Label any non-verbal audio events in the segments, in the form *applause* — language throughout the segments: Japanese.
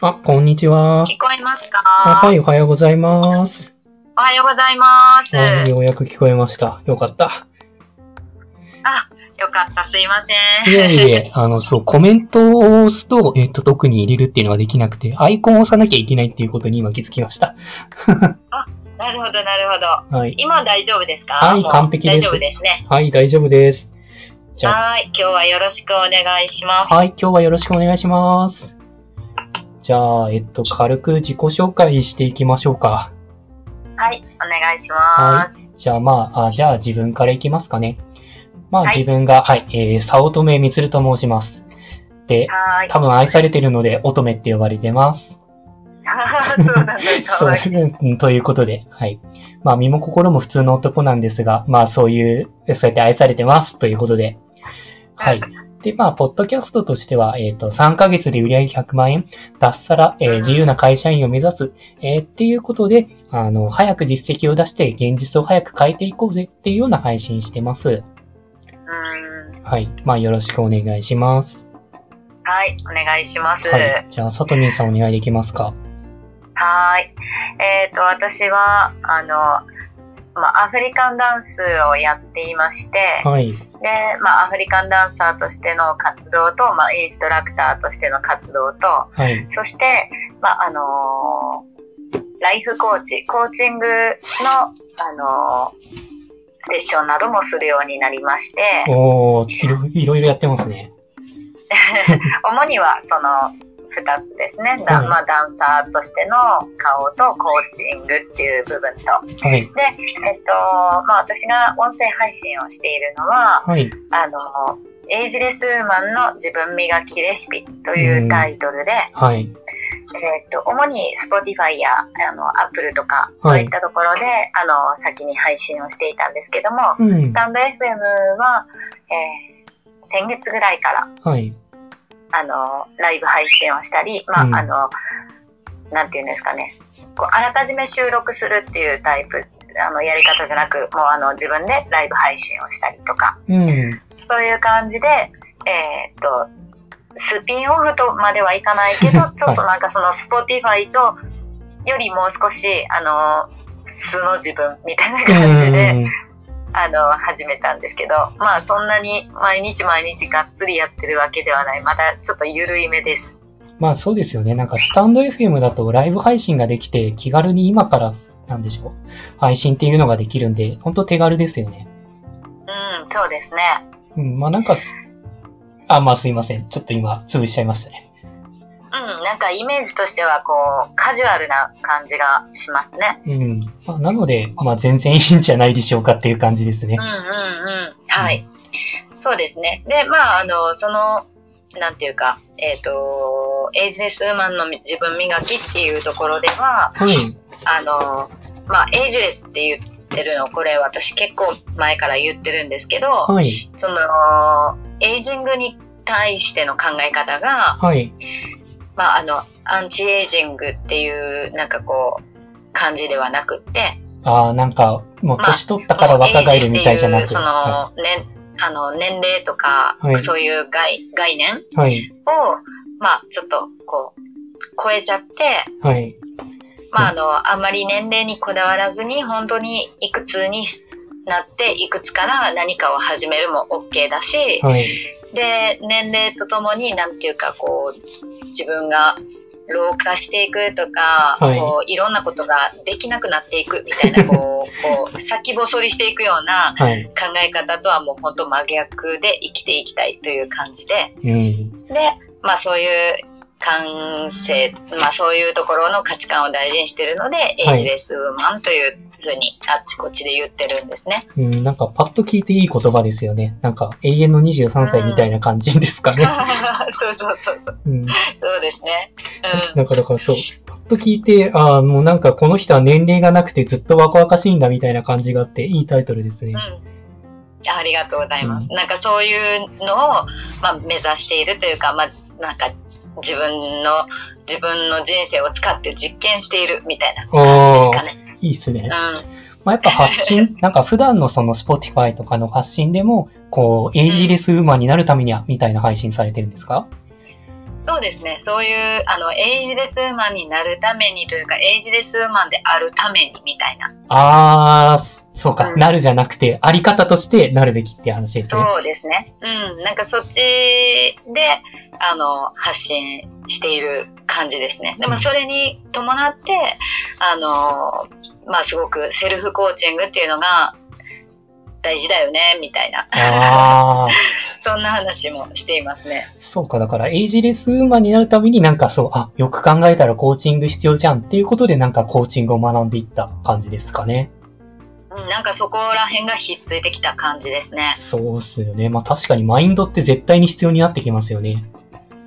あ、こんにちは。聞こえますか？あはい、おはようございます。おはようございます。あようやく聞こえました。よかった。あ、よかった、すいません。いえいえ、あの、そう、コメントを押すと、えっ、と、特に入れるっていうのができなくて、アイコンを押さなきゃいけないっていうことに今気づきました。*laughs* なるほど、なるほど。はい。今大丈夫ですか？はい完璧です大丈夫ですね。はい、大丈夫です。じゃあ、はい、今日はよろしくお願いします。はい、今日はよろしくお願いします。じゃあ、えっと、軽く自己紹介していきましょうか。はい、お願いします。じゃあ、まあ、あじゃあ自分からいきますかね。まあ、はい自分が、はい、えー、早乙女みつると申します。で、はい。多分愛されてるので、乙女って呼ばれてます。そうなんだ、か *laughs* そうということで、はい。まあ、身も心も普通の男なんですが、まあ、そういう、そうやって愛されてますということで、はい。で、まあ、ポッドキャストとしては、えっ、と、3ヶ月で売上100万円、脱サラ、えーうん自由な会社員を目指す、えーっていうことで、あの、早く実績を出して、現実を早く変えていこうぜっていうような配信してます。うん。はい。まあ、よろしくお願いします。はい、お願いします。はい。じゃあ、さとみんさんお願いできますか？はい。えっ、と、私は、あの、まあ、アフリカンダンスをやっていまして、はい。で、まあ、アフリカンダンサーとしての活動と、まあ、インストラクターとしての活動と、はい。そして、まあ、あのーライフコーチ、コーチングの、あのーセッションなどもするようになりまして、おー、いろいろいろやってますね。*laughs* 主にはその2つですね。だはいまあ、ダンサーとしての顔とコーチングっていう部分と。はい。で、えっと、まあ、私が音声配信をしているのは、はい。あの、エイジレスウーマンの自分磨きレシピというタイトルで、はい。えっと、主に Spotify やあの Apple とか、そういったところで、あの、先に配信をしていたんですけども、うん。スタンド FM は、えー先月ぐらいから、はい。あの、ライブ配信をしたり、まあ、うん。あの、なんていうんですかね、こうあらかじめ収録するっていうタイプ、あの、やり方じゃなく、もうあの、自分でライブ配信をしたりとか、うん。そういう感じで、えーっと、スピンオフとまではいかないけど、*laughs* ちょっとなんかその Spotify と、よりもう少し、あの、素の自分みたいな感じで、うんあの、始めたんですけど、まあそんなに毎日毎日がっつりやってるわけではない。まだちょっと緩いめです。まあそうですよね。なんかスタンド FM だとライブ配信ができて気軽に今からなんでしょう。配信っていうのができるんで、ほんと手軽ですよね。うん、そうですね。うん、まあなんかす、あ、まあすいません。ちょっと今潰しちゃいましたね。うん、なんかイメージとしてはこう、カジュアルな感じがしますね。うん。まあなので、まあ全然いいんじゃないでしょうかっていう感じですねうん。うんうん。はい。そうですね。で、まあ、あの、その、なんていうか、えっ、と、エイジレスウーマンの自分磨きっていうところでは、はい。あの、まあ、エイジレスって言ってるの、これ私結構前から言ってるんですけど、はい。その、エイジングに対しての考え方が、はい。まあ、あの、アンチエイジングっていう、なんかこう、感じではなくって、ああ、なんか、もう年取ったから若返るみたいじゃなくてその、はね、あの、年齢とか、はいそういう概概念い。はい。を、まあ、ちょっと、こう、超えちゃって、はい。まあ、あの、あんまり年齢にこだわらずに、本当にいくつになって、いくつから何かを始めるも OK だし、はい。で、年齢とともに、なんていうか、こう、自分が老化していくとか、はいこう、いろんなことができなくなっていくみたいな、こう、*laughs* こう、先細りしていくようなはい。考え方とはもう本当真逆で生きていきたいという感じで、うん。で、まあそういう感性、まあそういうところの価値観を大事にしてるので、エイジレスウーマンというふうにあっちこっちで言ってるんですね。うん、なんかパッと聞いていい言葉ですよね。なんか永遠の23歳みたいな感じですかね。*laughs* そうそうそうそう。うん。そうですね。うん。なんかだからそう、パッと聞いて、ああ、もうなんかこの人は年齢がなくてずっと若々しいんだみたいな感じがあって、いいタイトルですね。うんありがとうございます。なんかそういうのを、まあ、目指しているというか、まあ、なんか自分の、自分の人生を使って実験しているみたいな感じですかね。いいっすね。うん。まあ、やっぱ発信、*laughs* なんか普段のその Spotify とかの発信でも、こう、エイジレスウーマンになるためには、みたいな配信されてるんですか？そそうですね。そういう、あの、エイジレスウーマンになるためにというか、エイジレスウーマンであるためにみたいな。あー、そそうか、うんなるじゃなくて、あり方としてなるべきって話ですね。そうですね。うん。なんかそっちで、あの、発信している感じですね。でもそれに伴って、あの、まあすごくセルフコーチングっていうのが大事だよね、みたいな。*laughs* そんな話もしていますね。そうか、だから、エイジレスウーマンになるためになんかそう、あ、よく考えたらコーチング必要じゃんっていうことでなんかコーチングを学んでいった感じですかね。うん、なんかそこら辺がひっついてきた感じですね。そうっすよね。まあ確かにマインドって絶対に必要になってきますよね。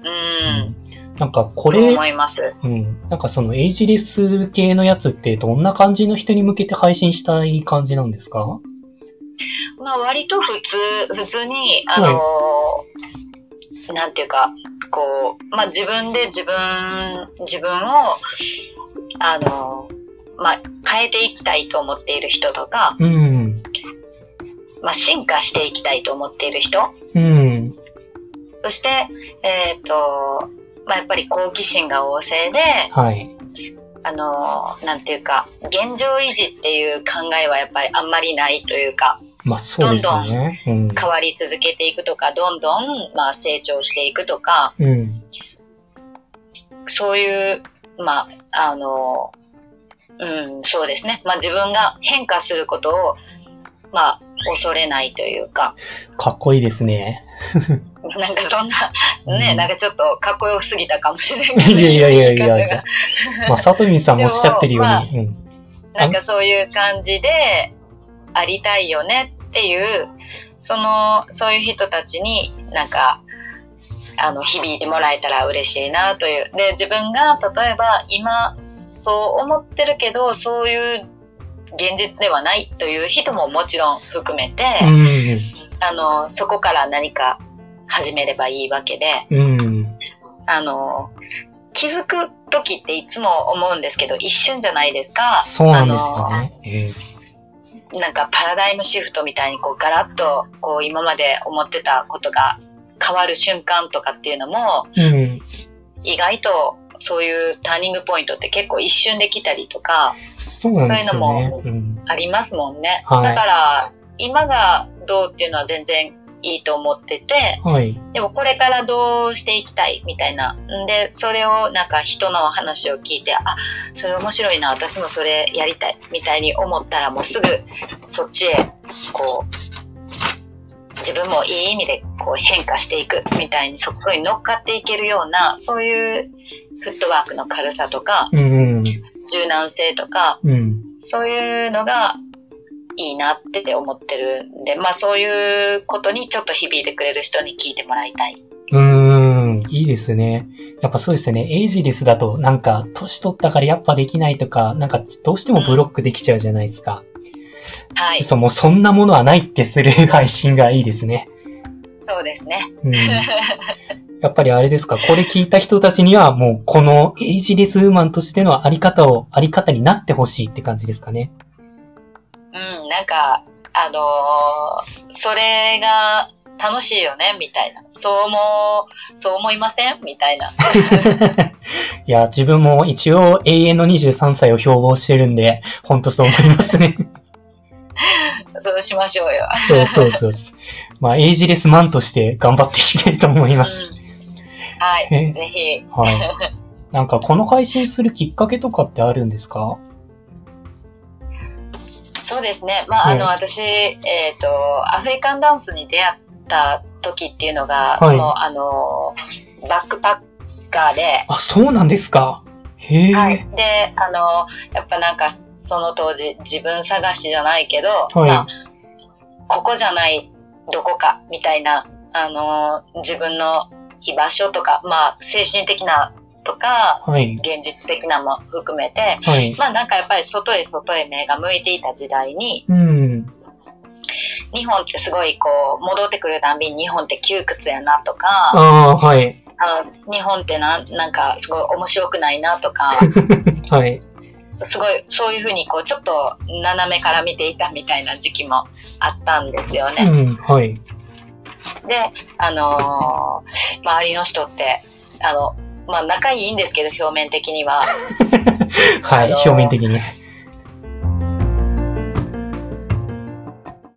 うん。なんかこれ、思います。うん。なんかそのエイジレス系のやつってどんな感じの人に向けて配信したい感じなんですか？まあ割と普通、普通に、あのーなんていうか、こう、まあ自分で自分、自分を、あのーまあ変えていきたいと思っている人とか、うん。まあ進化していきたいと思っている人、うん。そして、えっ、と、まあやっぱり好奇心が旺盛で、はい。あのーなんていうか、現状維持っていう考えはやっぱりあんまりないというか、まあそうですよね。うん。変わり続けていくとか、どんどん、まあ、成長していくとか、うん。そういう、まあ、あの、うん、そうですね。まあ、自分が変化することを、まあ、恐れないというか、かっこいいですね。*laughs* なんかそんな、ね、うんなんかちょっとかっこよすぎたかもしれないけど。いやいやいやいやいや。*laughs* まあ、サトミンさんもおっしゃってるように。うん？なんかそういう感じでありたいよねっていう、その、そういう人たちになんか、あの、響いてもらえたら嬉しいなという。で、自分が例えば今そう思ってるけど、そういう現実ではないという人ももちろん含めて、うん。あの、そこから何か始めればいいわけで、うん。あの、気づく時っていつも思うんですけど、一瞬じゃないですか。そうなんですよね。なんかパラダイムシフトみたいにこうガラッとこう今まで思ってたことが変わる瞬間とかっていうのもうん。うん。意外とそういうターニングポイントって結構一瞬できたりとかそうなんですよね。うん。ありますもんね。はいだから今がどうっていうのは全然いいと思ってて、はい。でもこれからどうしていきたいみたいな。んで、それをなんか人の話を聞いて、あ、それ面白いな、私もそれやりたいみたいに思ったらもうすぐそっちへ、こう、自分もいい意味でこう変化していくみたいにそこに乗っかっていけるような、そういうフットワークの軽さとか、うん。柔軟性とか、うん。そういうのがいいなって思ってるんで、まあそういうことにちょっと響いてくれる人に聞いてもらいたい。うーん。いいですね。やっぱそうですよね。エイジレスだと、なんか、年取ったからやっぱできないとか、なんか、どうしてもブロックできちゃうじゃないですか。はい。そう、もうそんなものはないってする配信がいいですね。そうですね。うん。やっぱりあれですか、これ聞いた人たちには、もう、このエイジレスウーマンとしてのあり方を、あり方になってほしいって感じですかね？うん、なんか、あのーそれが楽しいよね、みたいな。そう思う、そう思いません？みたいな。*laughs* いや、自分も一応永遠の23歳を標榜してるんで、ほんとそう思いますね。そうしましょうよ。そうそうそう。まあ、エイジレスマンとして頑張っていきたいと思います。うんはい。えぜひ。はい。なんか、この配信するきっかけとかってあるんですか？そうですね。まあ、あの、ね私、えっ、と、アフリカンダンスに出会った時っていうのが、はいもう、あの、バックパッカーで、あ、そうなんですか。へえ。はい。で、あの、やっぱなんか、その当時、自分探しじゃないけど、はいまあ、ここじゃない、どこか、みたいな、あの、自分の居場所とか、まあ、精神的なとか、はい。現実的なも含めて、はい。まあなんかやっぱり外へ外へ目が向いていた時代に、うん。日本ってすごいこう、戻ってくるたんびに日本って窮屈やなとか、ああ、はい。あの日本ってなんなんかすごい面白くないなとか、*laughs* はい。すごいそういうふうにこうちょっと斜めから見ていたみたいな時期もあったんですよね。うん、はい。で、あのー周りの人って、あの、まあ仲いいんですけど、表面的には。*laughs* はい、表面的に。